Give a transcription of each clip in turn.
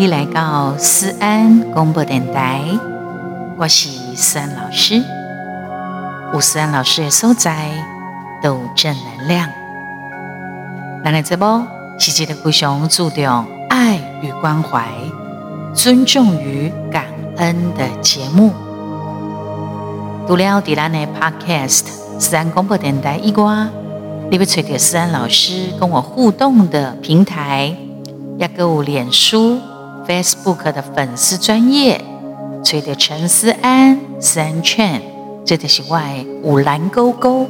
你来到思安广播电台，我是思安老师。有思安老师的所在，都正能量。咱的节目是一个非常注重爱与关怀、尊重与感恩的节目。除了在咱的 Podcast 思安广播电台以外，你要找到思安老师跟我互动的平台，也有脸书。Facebook 的粉丝专业，吹的陈思安、思安劝，这的是外五蓝勾勾，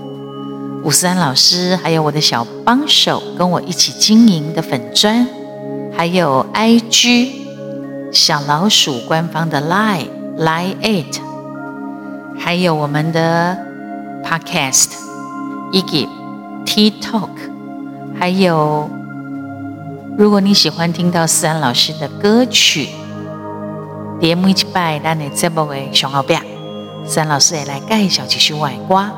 吴思安老师，还有我的小帮手，跟我一起经营的粉专，还有 IG 小老鼠官方的 Lie Lie It，还有我们的 Podcast 以及 TikTok，还有。如果你喜欢听到思安老师的歌曲，点每一拜，咱的节目为上后边，思安老师也来介绍几首外歌。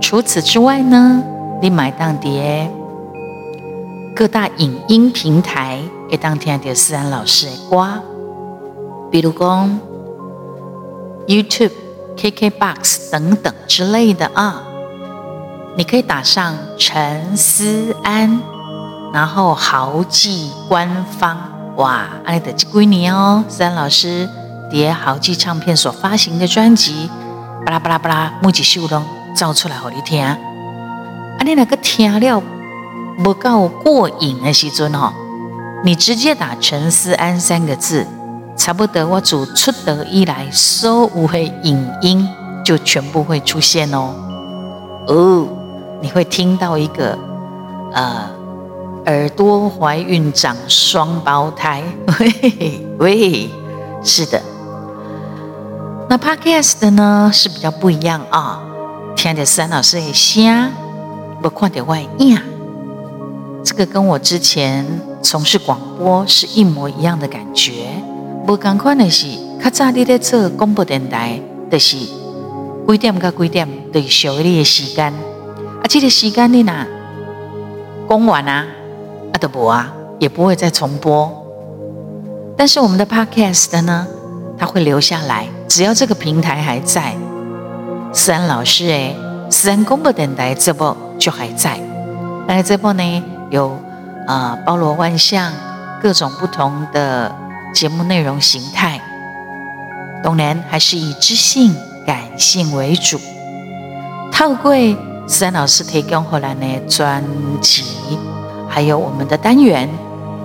除此之外呢，你买当碟各大影音平台也当听到思安老师的歌，比如讲 YouTube、KKBox 等等之类的啊，你可以打上陈思安。然后豪记官方哇，爱的这几年哦，思安老师叠豪记唱片所发行的专辑，巴拉巴拉巴拉，木吉秀东造出来给你听。啊，你那个听了不够过瘾的时阵哦，你直接打陈思安三个字，差不多我主出道以来所有的影音就全部会出现哦。哦，你会听到一个呃。耳朵怀孕长双胞胎，喂 喂，是的。那 Podcast 的呢是比较不一样啊，听着思安老师的声，不看到外影，这个跟我之前从事广播是一模一样的感觉。不同款的是，较早你在做广播电台，就是几点到几点，对，小你的时间，啊，这个时间你呐讲完啊？阿德伯啊，也不会再重播。但是我们的 Podcast 呢，它会留下来，只要这个平台还在，思安老师诶，思安广播电台这波就还在。那这波呢，有啊、呃、包罗万象，各种不同的节目内容形态，当然还是以知性、感性为主。透过思安老师提供后来的专辑。还有我们的单元，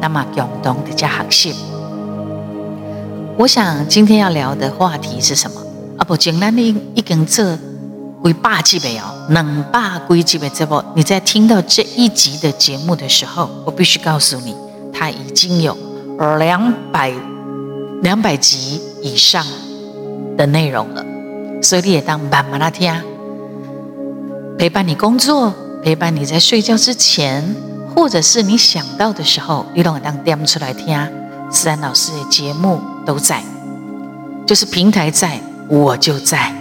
那么共同的加学习。我想今天要聊的话题是什么？啊，不，简单的一根这几百集没有，两百几集的这部，你在听到这一集的节目的时候，我必须告诉你，它已经有两百两百集以上的内容了。所以你也当慢慢的听，陪伴你工作，陪伴你在睡觉之前。或者是你想到的时候，你都能当点出来听。思安老师的节目都在，就是平台在，我就在；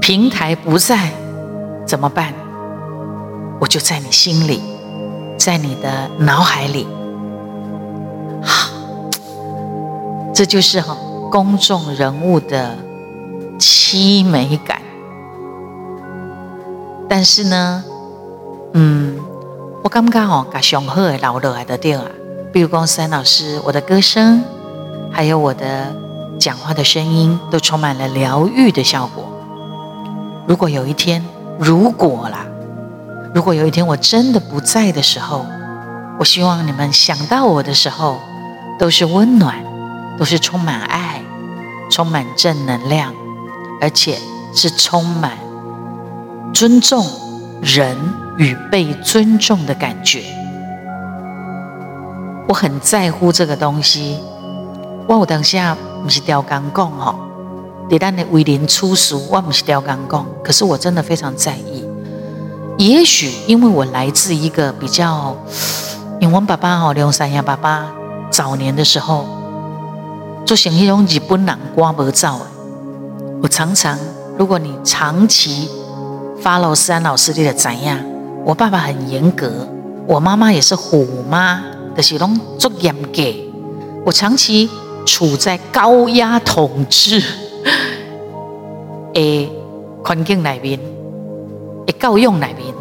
平台不在，怎么办？我就在你心里，在你的脑海里。好，这就是哈公众人物的凄美感。但是呢，嗯。我刚刚好把雄鹤老了来的掉啊，比如说思安老师，我的歌声，还有我的讲话的声音，都充满了疗愈的效果。如果有一天，如果啦，如果有一天我真的不在的时候，我希望你们想到我的时候，都是温暖，都是充满爱，充满正能量，而且是充满尊重人。与被尊重的感觉，我很在乎这个东西。我有当下不是刁刚讲哈，对咱的为人处事，我不是刁刚讲。可是我真的非常在意。也许因为我来自一个比较，因为我爸爸哦，刘三亚爸爸早年的时候，做生意用日本人刮不照。我常常，如果你长期 follow 安老师，你就知影。我爸爸很严格，我妈妈也是虎妈，就是拢足严格，我长期处在高压统治的环境里面，的教育里面。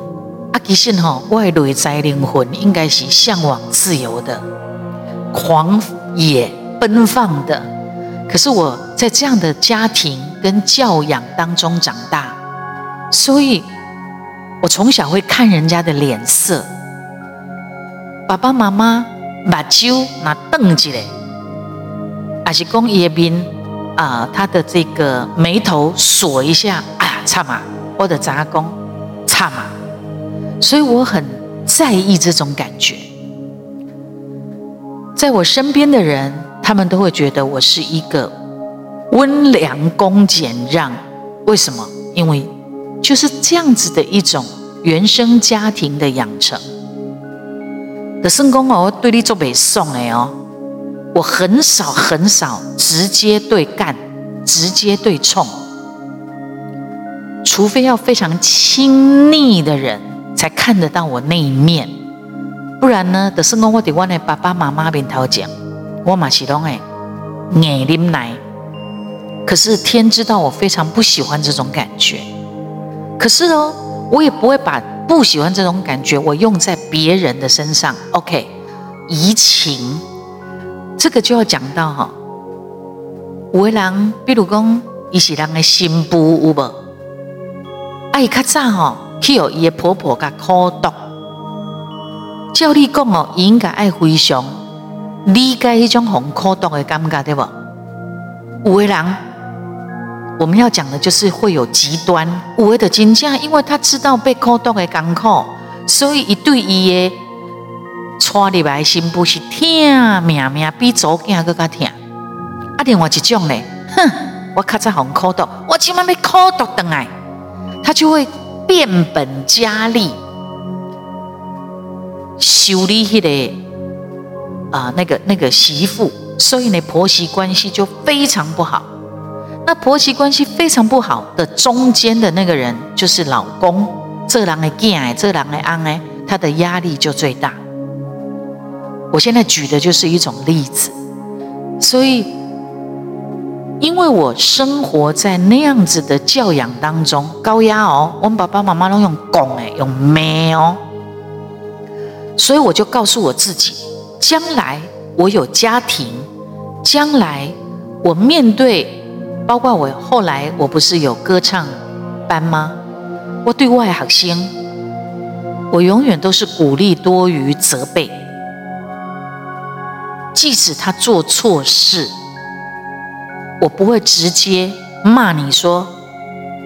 啊，其实哈，我的内在灵魂应该是向往自由的、狂野奔放的。可是我在这样的家庭跟教养当中长大，所以我从小会看人家的脸色。爸爸妈妈把酒拿瞪起来，还是讲叶斌啊，他的这个眉头锁一下，哎呀，差嘛，我的杂工差嘛。所以我很在意这种感觉，在我身边的人，他们都会觉得我是一个温良恭俭让。为什么？因为就是这样子的一种原生家庭的养成。的圣公哦，对你做北宋哎哦，我很少很少直接对干，直接对冲，除非要非常亲密的人。才看得到我那一面，不然呢？的是我得我的爸爸妈妈面头讲，我嘛是拢哎，眼里奶。可是天知道我非常不喜欢这种感觉。可是哦，我也不会把不喜欢这种感觉我用在别人的身上。OK，移情，这个就要讲到哈、哦，有的人，比如讲，伊是人的新妇有无？爱较早吼。去哦，伊的婆婆甲苦毒，照你讲哦，伊应该爱非常理解迄种红苦毒的感觉，对不？有的人，我们要讲的就是会有极端，有的真正，因为他知道被苦毒的艰苦，所以伊对伊的娶入来心不是疼命命比祖囝更加疼。啊，另外一种呢，哼，我较早红苦毒，我起码要苦毒回来，他就会。变本加厉，修理他的啊，那个那个媳妇，所以呢，婆媳关系就非常不好。那婆媳关系非常不好的中间的那个人，就是老公，这人的囝，这人的翁哎，他的压力就最大。我现在举的就是一种例子，所以。因为我生活在那样子的教养当中，高压哦，我们爸爸妈妈都用拱诶，用骂哦，所以我就告诉我自己，将来我有家庭，将来我面对，包括我后来我不是有歌唱班吗？我对外学生，我永远都是鼓励多于责备，即使他做错事。我不会直接骂你说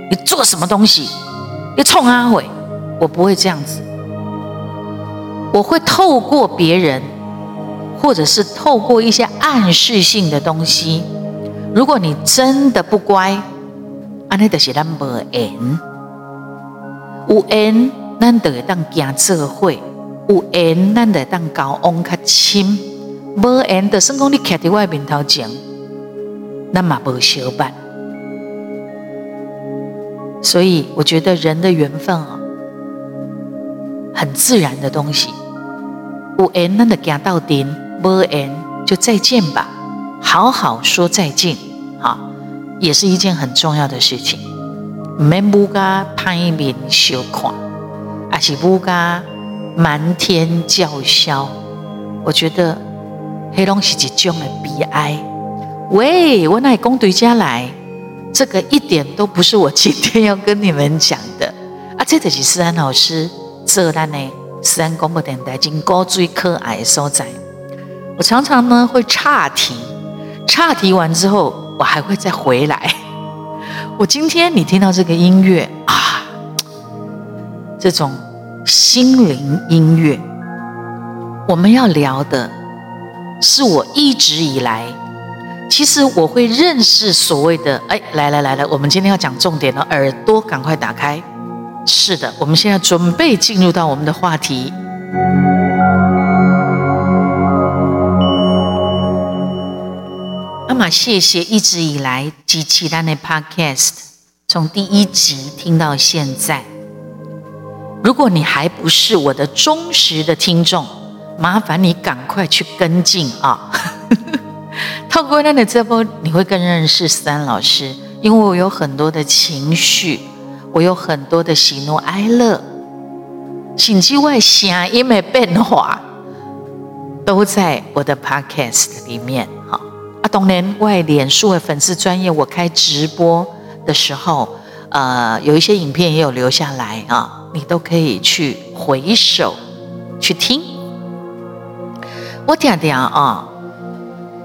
你做什么东西，你冲阿伟，我不会这样子。我会透过别人，或者是透过一些暗示性的东西。如果你真的不乖，安尼就是咱无缘。有缘咱就会当行智慧，有缘咱就会当交往较亲。无缘的，算讲你徛在我面头前。那么不相伴，所以我觉得人的缘分啊，很自然的东西。有缘那的行到底，无缘就再见吧，好好说再见，啊，也是一件很重要的事情。没不加拍面相看，还是不加瞒天叫嚣，我觉得黑龙是一种的悲哀。喂，我乃公对家来，这个一点都不是我今天要跟你们讲的啊！这就是思安老师这单呢，思安广播电台经高最可爱的所在。我常常呢会岔题，岔题完之后，我还会再回来。我今天你听到这个音乐啊，这种心灵音乐，我们要聊的是我一直以来。其实我会认识所谓的哎，来来来来，我们今天要讲重点了，耳朵赶快打开。是的，我们现在准备进入到我们的话题。阿玛，谢谢一直以来及其他的 Podcast，从第一集听到现在。如果你还不是我的忠实的听众，麻烦你赶快去跟进啊！透过那的直播，你会更认识思安老师，因为我有很多的情绪，我有很多的喜怒哀乐，甚至外声音的变化，都在我的 podcast 里面。当年外脸书的粉丝专业，我开直播的时候，呃，有一些影片也有留下来啊，你都可以去回首去听。我讲讲啊。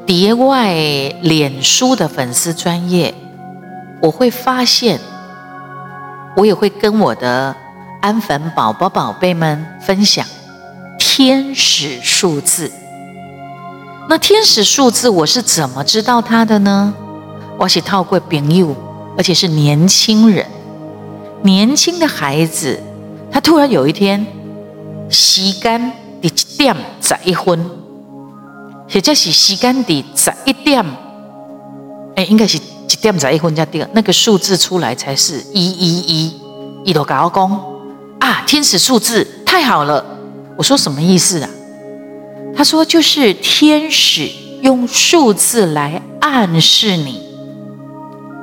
叠外脸书的粉丝专业，我会发现，我也会跟我的安粉宝宝宝贝们分享天使数字。那天使数字我是怎么知道它的呢？我是透过朋友，而且是年轻人，年轻的孩子，他突然有一天，时间一点十一分。或者是时间的十一点，哎，应该是一点十一分才对，那个数字出来才是一一一。一路跟我讲啊，天使数字太好了。我说什么意思啊？他说就是天使用数字来暗示你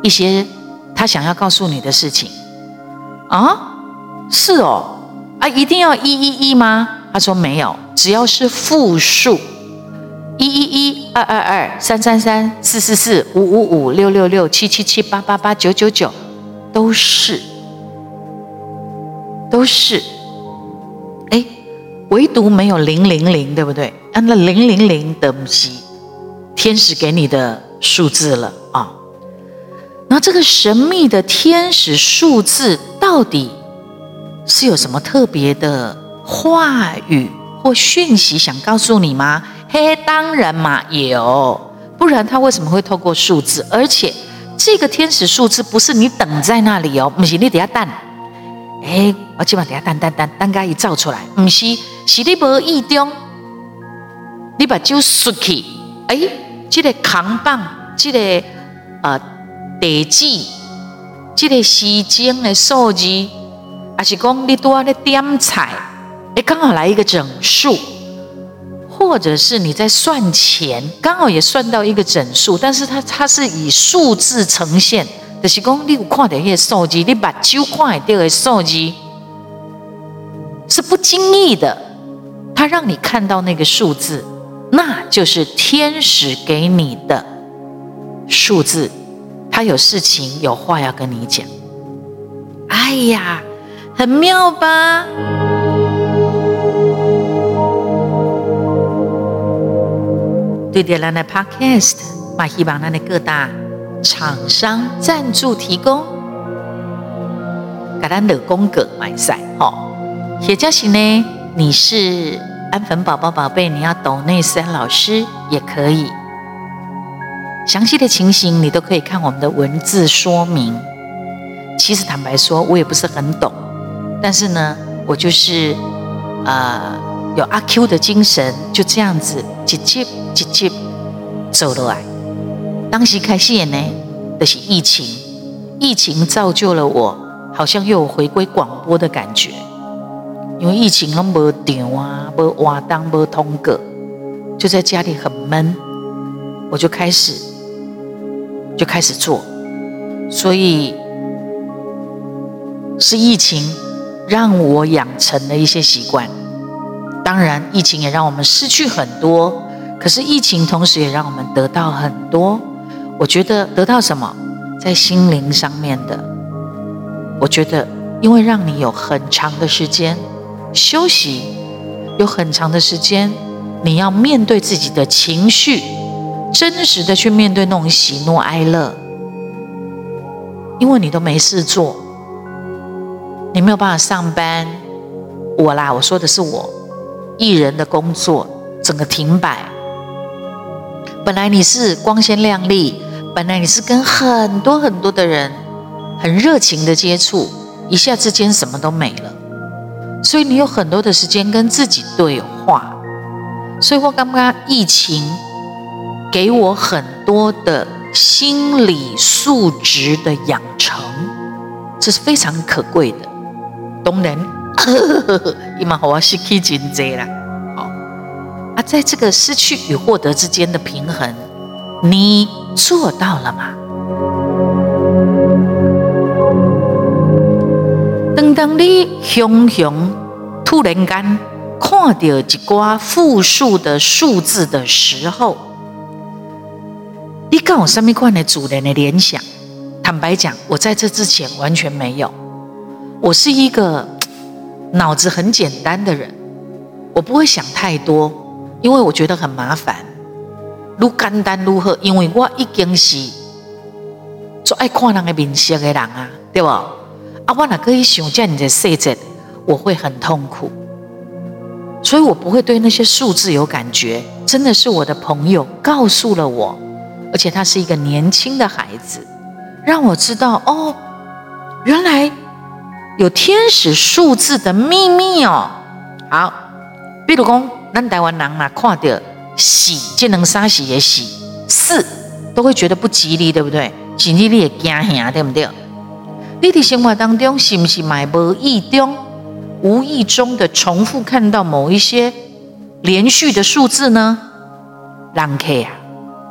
一些他想要告诉你的事情啊。是哦，啊，一定要一一一吗？他说没有，只要是复数。一一一二二二三三三四四四五五五六六六七七七八八八九九九，都是，都是，唯独没有零零零，对不对？那零零零的不是天使给你的数字了啊。那这个神秘的天使数字到底是有什么特别的话语或讯息想告诉你吗？嘿，当然嘛，有，不然他为什么会透过数字？而且这个天使数字不是你等在那里哦，不是你等下等，哎，我今晚等下等等等，等下一照出来，不是，是你无意中，你把酒竖起，哎，这个扛棒，这个呃地址，这个时间的数字，还是讲你多在点菜，哎，刚好来一个整数。或者是你在算钱，刚好也算到一个整数，但是它它是以数字呈现，就是讲你有看到那个数字，你把酒看到的数字是不经意的，他让你看到那个数字，那就是天使给你的数字，他有事情有话要跟你讲。哎呀，很妙吧？对的，咱的 Podcast，嘛希望咱的各大厂商赞助提供，给咱的功格买赛，吼。也就是呢，你是安粉宝宝宝贝，你要懂内森老师也可以。详细的情形你都可以看我们的文字说明。其实坦白说，我也不是很懂，但是呢，我就是呃有阿 Q 的精神，就这样子直接。直接走了来。当时开始呢，就是疫情，疫情造就了我，好像又有回归广播的感觉。因为疫情都没场啊，没活动，没通告，就在家里很闷，我就开始就开始做。所以是疫情让我养成了一些习惯。当然，疫情也让我们失去很多。可是疫情同时也让我们得到很多，我觉得得到什么，在心灵上面的，我觉得因为让你有很长的时间休息，有很长的时间你要面对自己的情绪，真实的去面对那种喜怒哀乐，因为你都没事做，你没有办法上班，我啦，我说的是我艺人的工作整个停摆。本来你是光鲜亮丽，本来你是跟很多很多的人很热情的接触，一下之间什么都没了，所以你有很多的时间跟自己对话。所以我刚刚疫情给我很多的心理素质的养成，这是非常可贵的。当然，伊嘛我失去真多啦。啊，在这个失去与获得之间的平衡，你做到了吗？当你熊熊突然间看到一挂复数的数字的时候，你跟我上面看的主人的联想，坦白讲，我在这之前完全没有。我是一个脑子很简单的人，我不会想太多，因为我觉得很麻烦。如简单如何？因为我已经是做爱看人的面色的人啊，对不？啊，我哪可以想见你的细节，我会很痛苦，所以我不会对那些数字有感觉。真的是我的朋友告诉了我，而且他是一个年轻的孩子，让我知道哦，原来有天使数字的秘密哦。好，比如讲，咱台湾人嘛看到。喜，就能杀喜也喜，四都会觉得不吉利，对不对？吉利你也惊吓，对不对？你的生活当中是不是买无意中、无意中的重复看到某一些连续的数字呢？让 K 啊，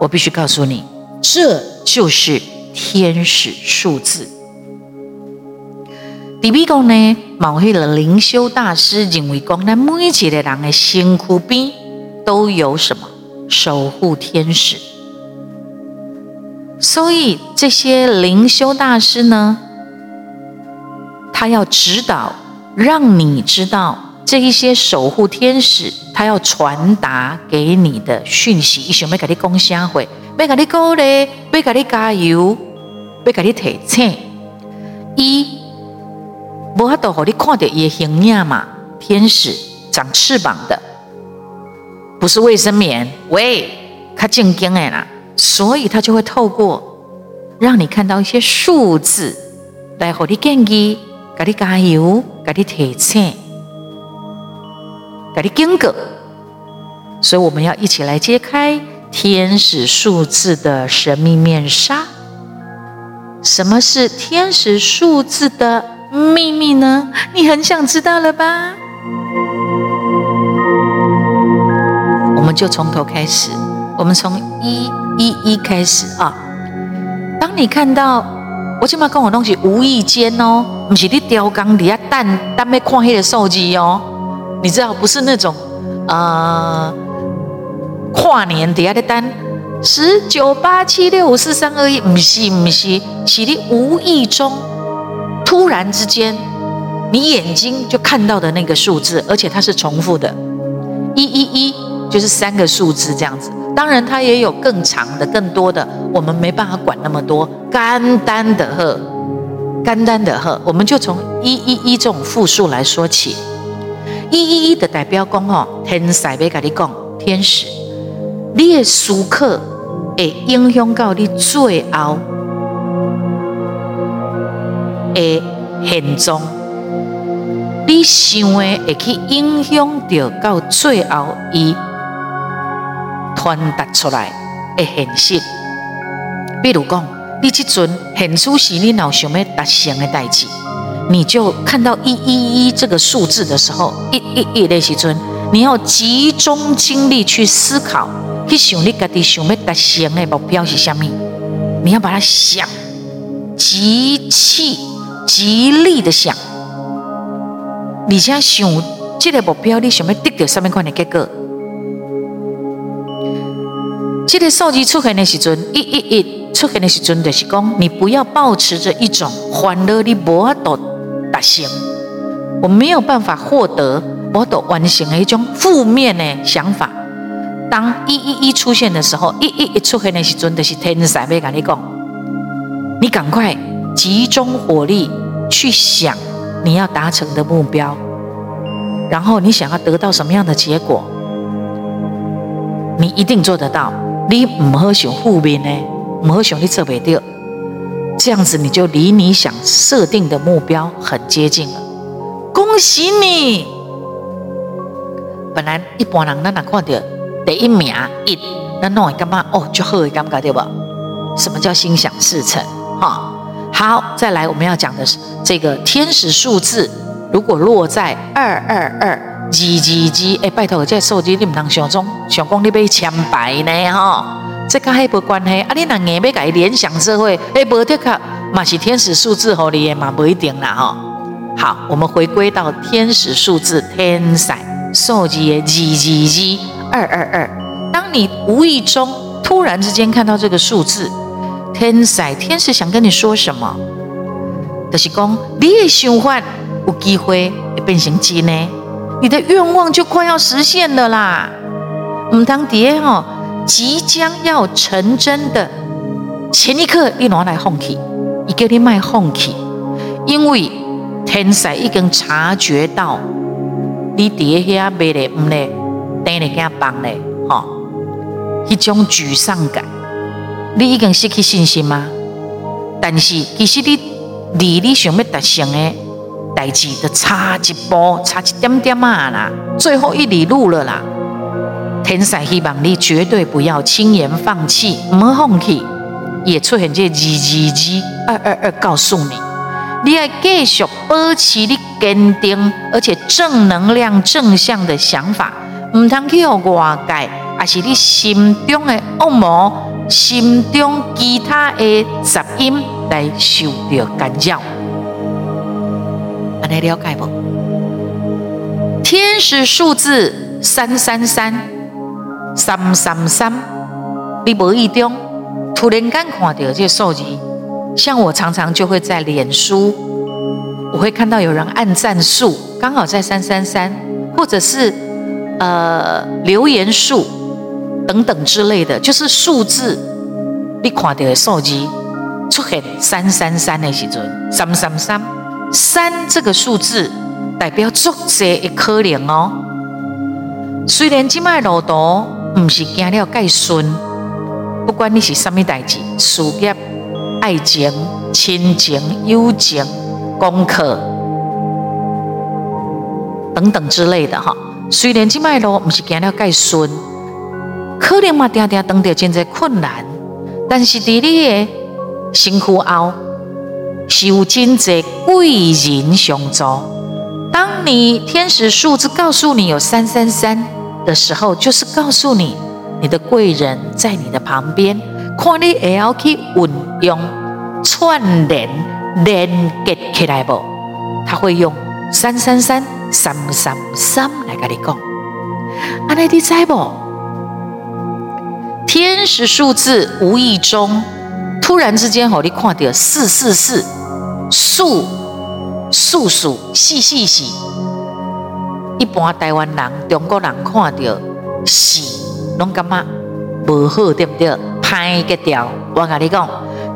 我必须告诉你，这就是天使数字。第二个呢，某些的灵修大师认为讲，咱每一个人的身躯边。都有什么守护天使？所以这些灵修大师呢，他要指导，让你知道这一些守护天使，他要传达给你的讯息。想要给你讲啥话，要给你鼓励，要给你加油，要给你提醒。一，无法度让你看到伊的形象嘛？天使长翅膀的。不是卫生棉，喂，他正经哎啦，所以他就会透过让你看到一些数字来和你建议，给你加油，给你提醒，给你警告。所以我们要一起来揭开天使数字的神秘面纱。什么是天使数字的秘密呢？你很想知道了吧？我们就从头开始，我们从一一一开始啊。当你看到我起码跟我东西无意间哦，不是你雕钢底下蛋蛋没看黑的手机哦，你知道不是那种呃跨年底下的单十九八七六五四三二一，不是不是，是你无意中突然之间你眼睛就看到的那个数字，而且它是重复的，一一一。就是三个数字这样子，当然它也有更长的、更多的，我们没办法管那么多。简单的呵，简单的呵，我们就从一一一这种复数来说起。一一一的代表讲哦，天使要跟你讲，天使，你的时刻会影响到你最后的现状，你想的会去影响到到最后一。传达出来的现实，比如讲，你这阵现出时，你脑想要达成的代志，你就看到一一一这个数字的时候，一一一的时阵，你要集中精力去思考，去想你家己想要达成的目标是什么，你要把它想，极气极力的想，你且想这个目标，你想要得到什么款的结果？这个数字出现的时阵，一一一出现的时阵，就是讲你不要保持着一种欢乐的无法度达成，我没有办法获得我度完成的一种负面的想法。当一一一出现的时候，一一一出现的时阵，就是天使要跟你讲，你赶快集中火力去想你要达成的目标，然后你想要得到什么样的结果，你一定做得到。你唔好想负面呢，唔好想你做不到，这样子你就离你想设定的目标很接近了。恭喜你！本来一般人咱哪看到第一名一，那弄会干嘛？哦，就好会感觉对吧？什么叫心想事成？哈，好，再来我们要讲的是这个天使数字，如果落在二二二。二二二，哎，拜托，这个数字你唔能想中想讲你被枪败呢哈？这跟还无关系。啊，你若硬要改联想社会，哎，无的确嘛是天使数字，吼你也嘛不一定啦，哈。好，我们回归到天使数字，天使数字的二二二。当你无意中突然之间看到这个数字，天使天使想跟你说什么？就是讲你的想法有机会会变成真呢，你的愿望就快要实现了啦。唔当爹哦，即将要成真的前一刻，你拿来放弃，伊叫你卖放弃，因为天使已经察觉到你爹遐卖的唔嘞，等你给他帮嘞，哈，一种沮丧感，你已经失去信心吗？但是其实你离你想要达成的代志，就差一步，差一点点啊啦，最后一里路了啦。天使希望你绝对不要轻言放弃，唔好放弃。也出现这二二二二二，告诉你，你要继续保持你坚定而且正能量、正向的想法，唔通去互外界，还是你心中的恶魔、心中其他的杂音来受到干扰。安尼了解不？天使数字三三三。三三三，你无意中突然间看到这个数字，像我常常就会在脸书，我会看到有人按赞数刚好在三三三，或者是呃留言数等等之类的，就是数字你看到的数字出现三三三的时阵，三三三三这个数字代表足济的可能哦，虽然今麦路途。不是行了盖顺，不管你是什么代志，事业、爱情、亲情、友情、功课等等之类的哈。虽然这脉路不是行了盖顺，可能嘛，定定碰到真济困难，但是在你的辛苦后，是有真济贵人相助。当你天使数字告诉你有三三三。的时候，就是告诉你，你的贵人在你的旁边，看你也要去运用串联连接起来不？他会用三三三三三三来跟你讲。阿内蒂在不？天使数字无意中突然之间，吼，你看到四四四数数数细细细。一般台湾人、中国人看到四拢感觉不好，对不对？拍个调，我跟你讲，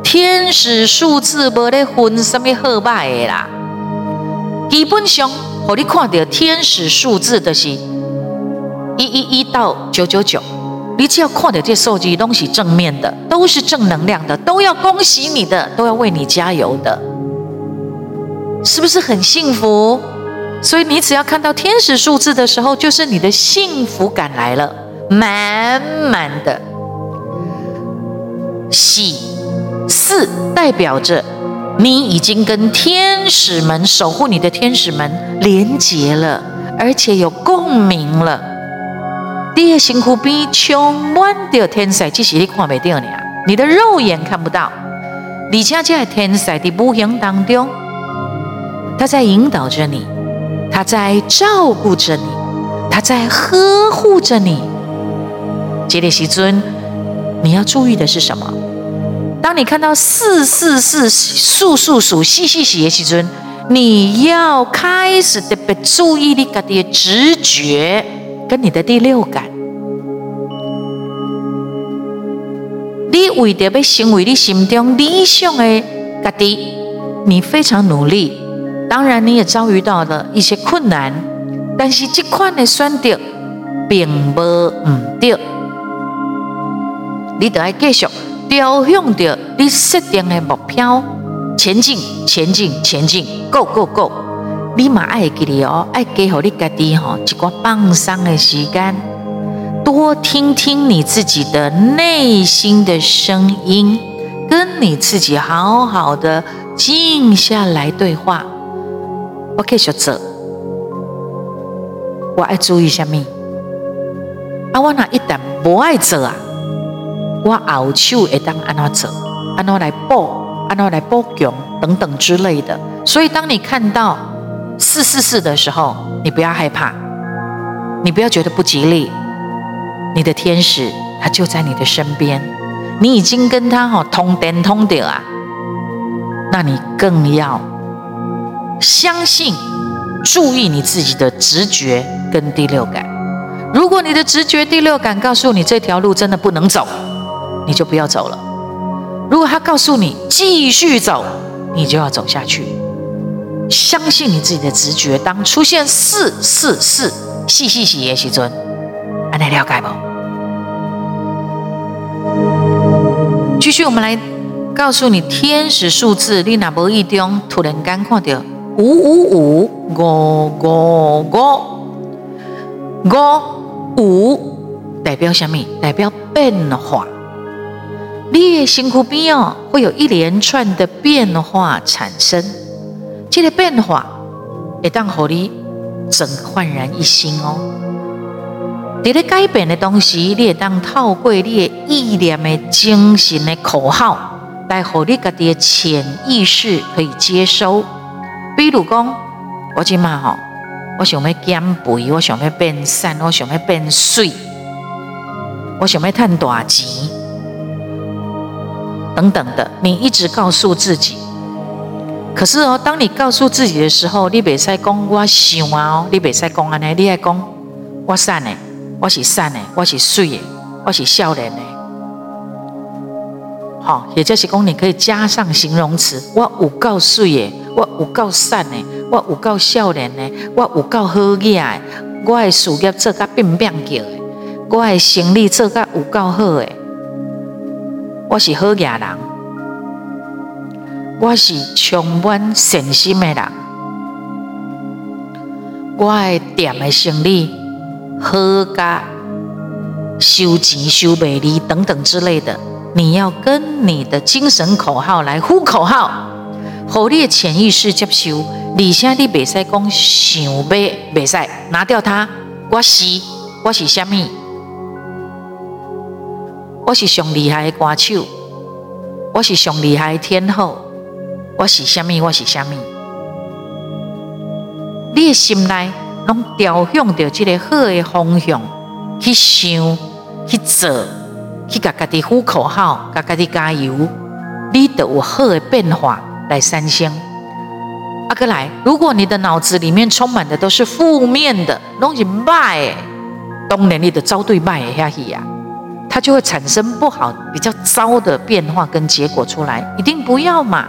天使数字无咧分什么好坏的啦。基本上，吼你看到天使数字的是一一一到九九九，你只要看到这数字，都是正面的，都是正能量的，都要恭喜你的，都要为你加油的，是不是很幸福？所以你只要看到天使数字的时候，就是你的幸福感来了，满满的喜四代表着你已经跟天使们守护你的天使们连结了，而且有共鸣了。第二辛苦比充满着天使，即使你看不到你啊，你的肉眼看不到，李佳佳天才的无形当中，他在引导着你。他在照顾着你，他在呵护着你。杰里希尊，你要注意的是什么？当你看到四四四数数数细细细的时尊，你要开始特别注意你自己的直觉跟你的第六感。你为着要成为你心中理想的家己，你非常努力。当然，你也遭遇到了一些困难，但是这款的选择并不唔对，你得要继续朝向着你设定的目标前进，前进，前进，Go Go Go！你嘛爱记得哦，爱给好你家己吼一个放松的时间，多听听你自己的内心的声音，跟你自己好好的静下来对话。我继续做，我爱注意什么？啊，我那一旦不爱做啊？我后手会当安怎走，安怎来补，安怎来补强等等之类的。所以，当你看到四四四的时候，你不要害怕，你不要觉得不吉利，你的天使他就在你的身边，你已经跟他哈通电通电啊，那你更要相信，注意你自己的直觉跟第六感。如果你的直觉、第六感告诉你这条路真的不能走，你就不要走了。如果他告诉你继续走，你就要走下去。相信你自己的直觉。当出现四四四细细细的时阵，安尼了解不？继续，我们来告诉你天使数字。你若无意中突然间看到五五五五五五五五，代表什么？代表变化。你的身躯边哦，会有一连串的变化产生。这个变化会当让你整个焕然一新哦。这个改变的东西，你会当透过你的意念的精神的口号，来让你自己的潜意识可以接收。比如讲，我今嘛吼，我想要减肥，我想要变瘦，我想要变水，我想要赚大钱，等等的，你一直告诉自己。可是哦，当你告诉自己的时候，你别再讲我想啊，你别再讲安尼，你还讲我善的，我是善的，我是水的，我是少年的。好，也就是讲，你可以加上形容词，我有够水的，我有够善的，我有够少年的，我有够好雅的，我的事业做甲变变叫的，我的生意做甲有够好诶，我是好雅人。我是充满信心的人，我的店的生意好加收钱收美丽等等之类的，你要跟你的精神口号来呼口号，让你的潜意识接受。而且你袂使讲想要，袂使拿掉它。我是我是什么？我是上厉害的歌手，我是上厉害的天后。我是虾米？我是虾米？你的心内拢调向着这个好的方向去想、去做、去甲家己呼口号、甲家己加油，你都有好的变化来产生。阿哥来，如果你的脑子里面充满的都是负面的东西，坏，当然你的遭对坏下去呀，它就会产生不好、比较糟的变化跟结果出来，一定不要嘛。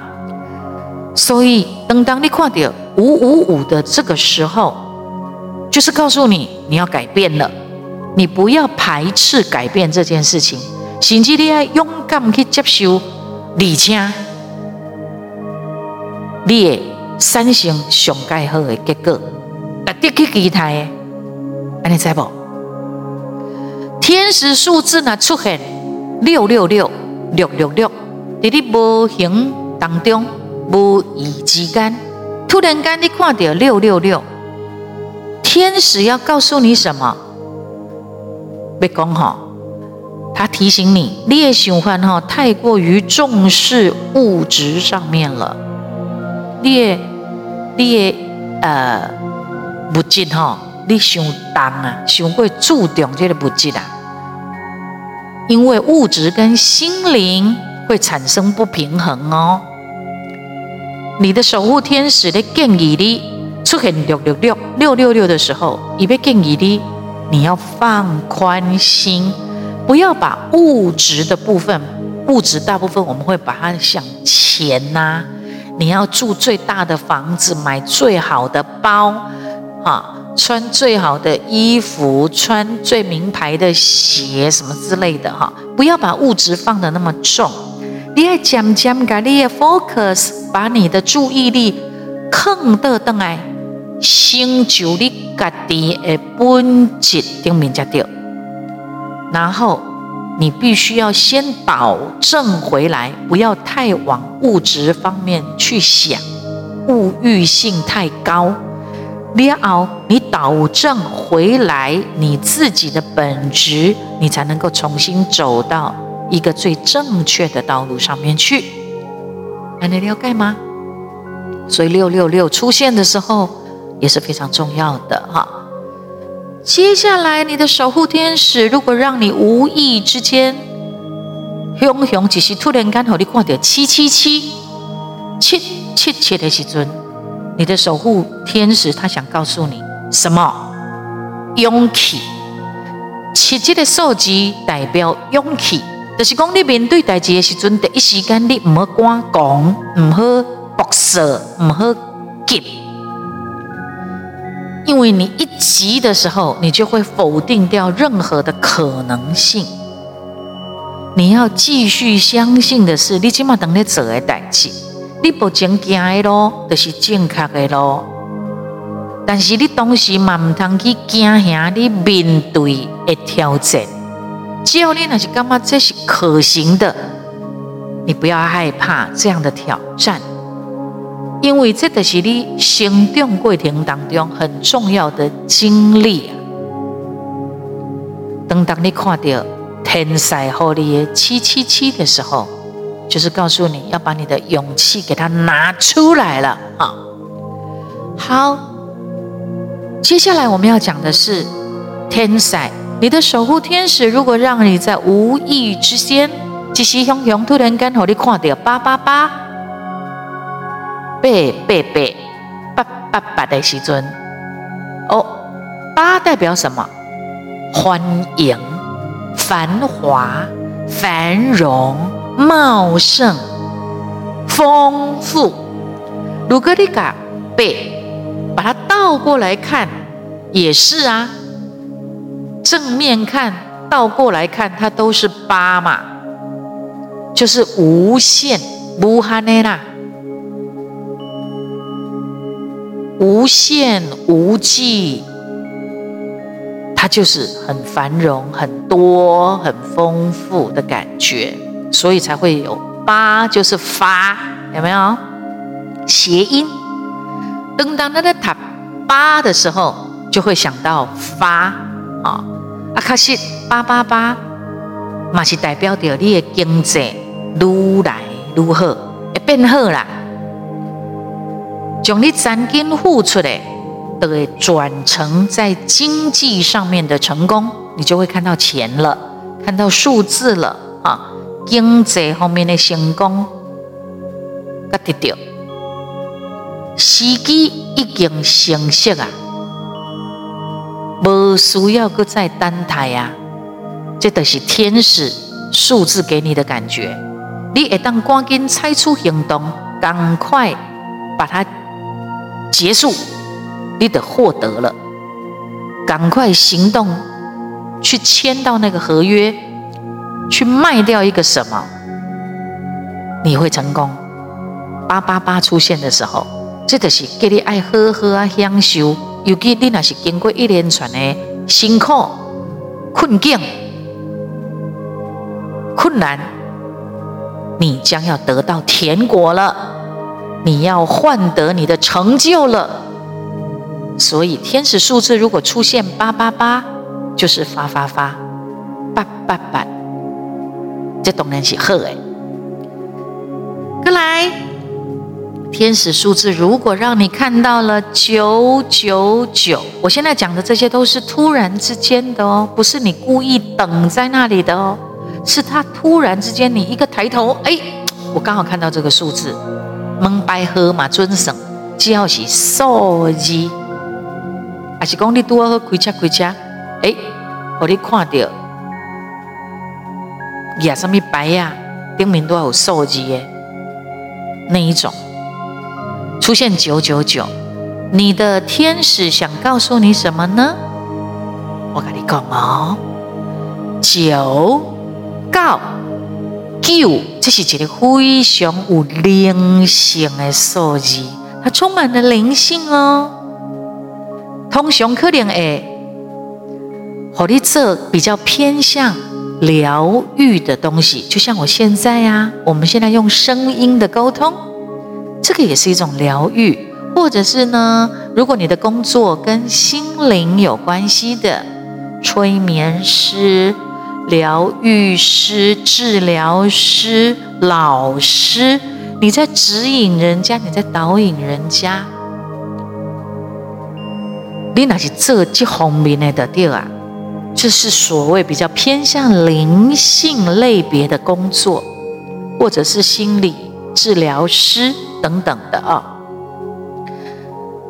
所以，等当你看到五五五的这个时候，就是告诉你你要改变了，你不要排斥改变这件事情，甚至你要勇敢去接受，而且你也产生上盖好的结果，那得去期待的。安尼知不？天使数字呢出现六六六六六六，在你无形当中。无意之间，突然间你看到六六六，天使要告诉你什么？别讲哈，他提醒你，你的想法哈太过于重视物质上面了，你的你的呃物质哈，你想重啊，想过注重这个物质啊，因为物质跟心灵会产生不平衡哦。你的守护天使的建议你出现六六六六六六的时候，也被建议你，你要放宽心，不要把物质的部分，物质大部分我们会把它想钱呐、你要住最大的房子，买最好的包，啊，穿最好的衣服，穿最名牌的鞋，什么之类的哈，不要把物质放得那么重。你要渐渐把你的 focus，把你的注意力放到等来，成就你家己的本质顶面才对。然后你必须要先保证回来，不要太往物质方面去想，物欲性太高。然后你导正回来你自己的本质，你才能够重新走到一个最正确的道路上面去。那你了解吗？所以六六六出现的时候也是非常重要的哈。接下来你的守护天使，如果让你无意之间，熊熊只是突然间让你看到七七七七七七的时阵，你的守护天使他想告诉你什么？勇气。七七的数字代表勇气，就是讲你面对代志的时阵，第一时间你唔好赶讲，唔好搏色，唔好急，因为你一急的时候，你就会否定掉任何的可能性。你要继续相信的是，你起码等你做的代志，你不正行的路，就是正确的路。但是你当时嘛唔通去惊吓你面对的挑战，只要你那是干嘛这是可行的，你不要害怕这样的挑战，因为这个是你成长过程当中很重要的经历。等当你看到天使后的七七七的时候，就是告诉你要把你的勇气给它拿出来了啊！好。接下来我们要讲的是天使，你的守护天使，如果让你在无意之间，即时熊熊突然间，让你看到八八八，八八八八八八的时阵，哦，八代表什么？欢迎、繁华、繁荣、茂盛、丰富。如果你讲八。把它倒过来看，也是啊。正面看，倒过来看，它都是八嘛，就是无限、无限的啦，无限无际，它就是很繁荣、很多、很丰富的感觉，所以才会有八，就是发，有没有？谐音。等到那个塔八的时候，就会想到发啊，啊，确实八八八，嘛是代表着你的经济愈来愈好，会变好啦。将你曾经付出的，都会转成在经济上面的成功，你就会看到钱了，看到数字了啊，经济方面的成功，个得到。时机已经成熟啊，不需要搁再等待啊，这都是天使数字给你的感觉。你一旦赶紧采取行动，赶快把它结束，你得获得了。赶快行动，去签到那个合约，去卖掉一个什么，你会成功。八八八出现的时候。这就是给你爱喝喝啊享受，尤其你那是经过一连串的辛苦、困境、困难，你将要得到甜果了，你要换得你的成就了。所以天使数字如果出现八八八，就是发发发，八八八，这当然是好诶。过来。天使数字如果让你看到了九九九，我现在讲的这些都是突然之间的哦，不是你故意等在那里的哦，是他突然之间你一个抬头，哎，我刚好看到这个数字，蒙白鹤嘛尊神，只要是数字，还是讲你多喝开车开车，哎，我你看到，呀什么白呀，顶面都有数字的那一种。出现九九九，你的天使想告诉你什么呢？我跟你讲哦，九告九，这是一个非常有灵性的数字，它充满了灵性哦。通常可能诶，和你做比较偏向疗愈的东西，就像我现在呀、啊，我们现在用声音的沟通。这个也是一种疗愈，或者是呢，如果你的工作跟心灵有关系的，催眠师、疗愈师、治疗师、老师，你在指引人家，你在导引人家。你那是这几方面的对啊，这是所谓比较偏向灵性类别的工作，或者是心理治疗师等等的啊。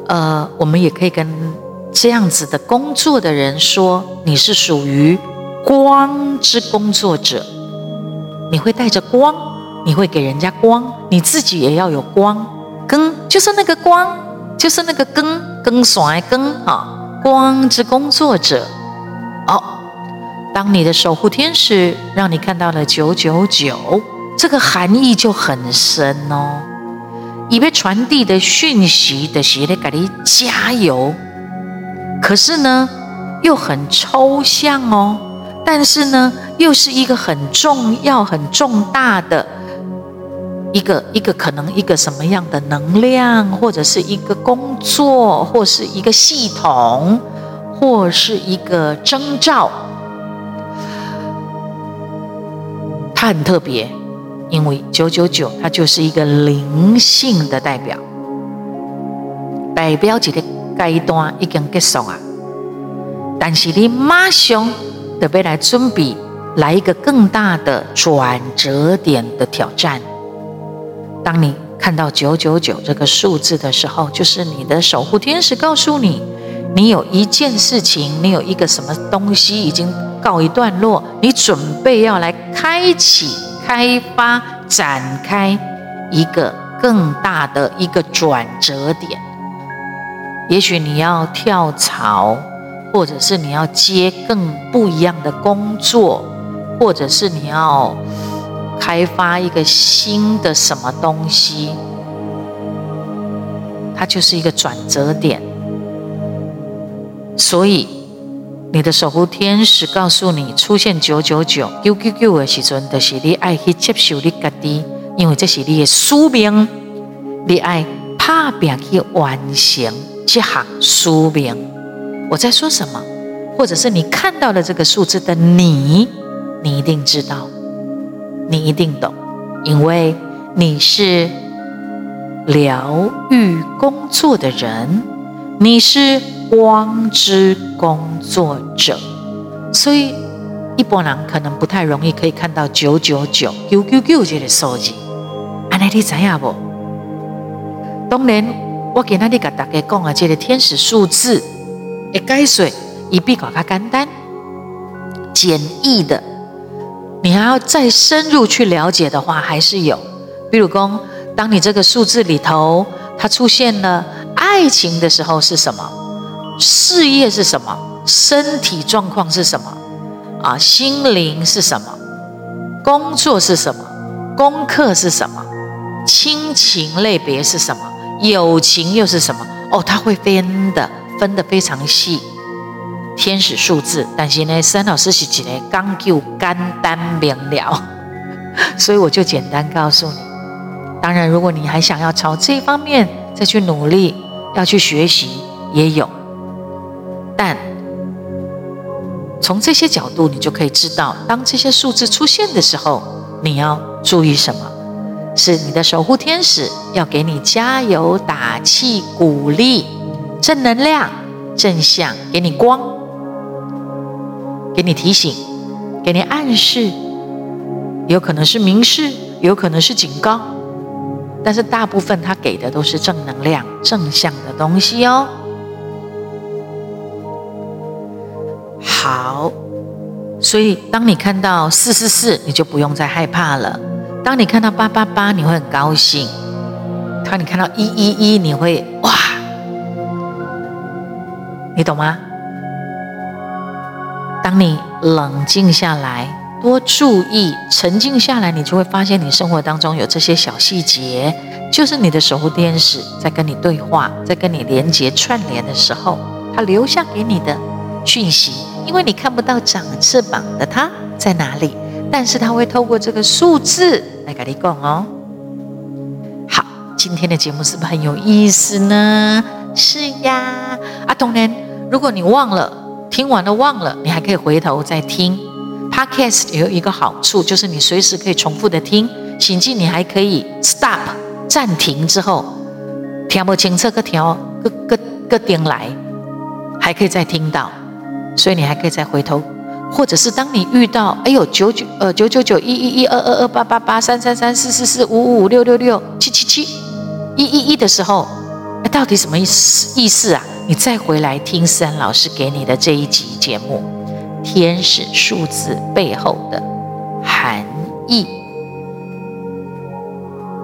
呃，我们也可以跟这样子的工作的人说，你是属于光之工作者，你会带着光，你会给人家光，你自己也要有光，跟就是那个光。就是那个更更甩更啊，光之工作者哦。当你的守护天使让你看到了九九九，这个含义就很深哦。以被传递的讯息的是在给你加油，可是呢又很抽象哦，但是呢又是一个很重要、很重大的。一个一个可能一个什么样的能量，或者是一个工作，或是一个系统，或是一个征兆，它很特别，因为九九九它就是一个灵性的代表，代表这个阶段已经结束啊，但是你马上得备来准备来一个更大的转折点的挑战。当你看到九九九这个数字的时候，就是你的守护天使告诉你，你有一件事情，你有一个什么东西已经告一段落，你准备要来开启、开发、展开一个更大的一个转折点。也许你要跳槽，或者是你要接更不一样的工作，或者是你要。开发一个新的什么东西，它就是一个转折点。所以，你的守护天使告诉你，出现九九九九九九的时阵，就是你爱去接受你自己，因为这是你的使命，你爱打拼去完成这项使命。我在说什么？或者是你看到了这个数字的你，你一定知道。你一定懂，因为你是疗愈工作的人，你是光之工作者，所以一般人可能不太容易可以看到九九九九九九这个数字。安尼你知影不？当然，我今天跟大家讲啊，这个天使数字的解说，伊比较简单、简易的。你还要再深入去了解的话，还是有。比如说，当你这个数字里头它出现了爱情的时候是什么？事业是什么？身体状况是什么？啊，心灵是什么？工作是什么？功课是什么？亲情类别是什么？友情又是什么？哦，它会分的分得非常细。天使数字，但是呢，沈老师是一个讲究简单明了，所以我就简单告诉你。当然，如果你还想要朝这方面再去努力，要去学习，也有。但从这些角度，你就可以知道，当这些数字出现的时候，你要注意什么？是你的守护天使要给你加油打气、鼓励、正能量、正向，给你光。给你提醒，给你暗示，有可能是明示，有可能是警告，但是大部分他给的都是正能量、正向的东西哦。好，所以当你看到四四四，你就不用再害怕了；当你看到八八八，你会很高兴；当你看到一一一，你会哇，你懂吗？当你冷静下来，多注意，沉静下来，你就会发现你生活当中有这些小细节，就是你的守护天使在跟你对话，在跟你连接串联的时候，他留下给你的讯息。因为你看不到长翅膀的它在哪里，但是它会透过这个数字来跟你讲哦。好，今天的节目是不是很有意思呢？是呀，啊，当然，如果你忘了。听完了忘了，你还可以回头再听 Podcast 有一个好处，就是你随时可以重复的听，甚至你还可以 stop 暂停之后，听不清楚个调个个个点来，还可以再听到，所以你还可以再回头，或者是当你遇到哎呦九九呃九九九一一一二二二八八八三三三四四四五五五六六六七七七一一一的时候，那到底什么意思意思啊？你再回来听思安老师给你的这一集节目，天使数字背后的含义，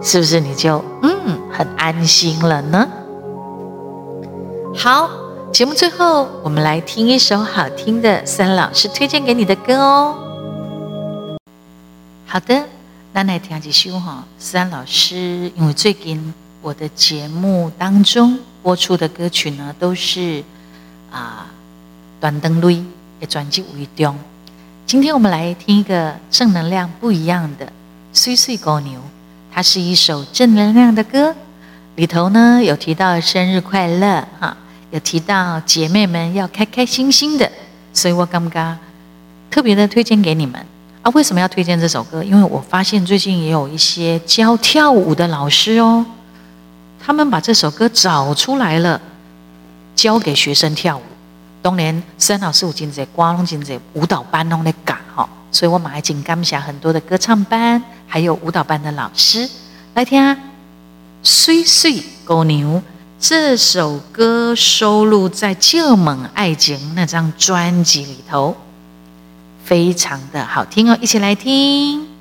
是不是你就嗯很安心了呢？好，节目最后我们来听一首好听的思安老师推荐给你的歌哦。好的，那来听几首哈，思安老师因为最近我的节目当中。播出的歌曲呢，都是啊，断肠泪的专辑为中。今天我们来听一个正能量不一样的《碎碎狗牛》，它是一首正能量的歌，里头呢有提到生日快乐哈，有提到姐妹们要开开心心的，所以我刚刚特别的推荐给你们啊。为什么要推荐这首歌？因为我发现最近也有一些教跳舞的老师哦。他们把这首歌找出来了，教给学生跳舞。当年思安老师有进在光龙进在舞蹈班弄的嘎哈，所以我马上进感谢很多的歌唱班，还有舞蹈班的老师来听啊。水水姑娘这首歌收录在《旧梦爱情》那张专辑里头，非常的好听哦，一起来听。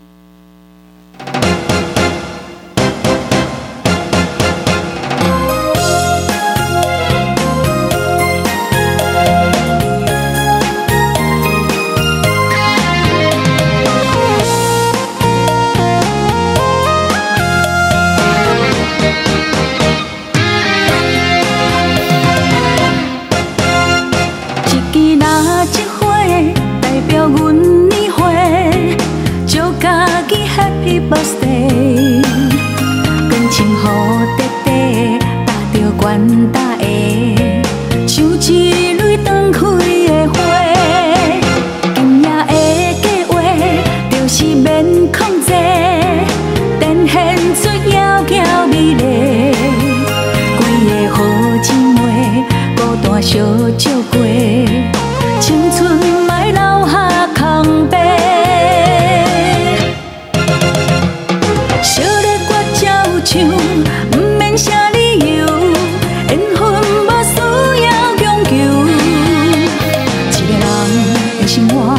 紧握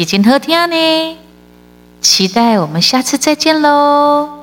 已经好听呢，期待我们下次再见喽。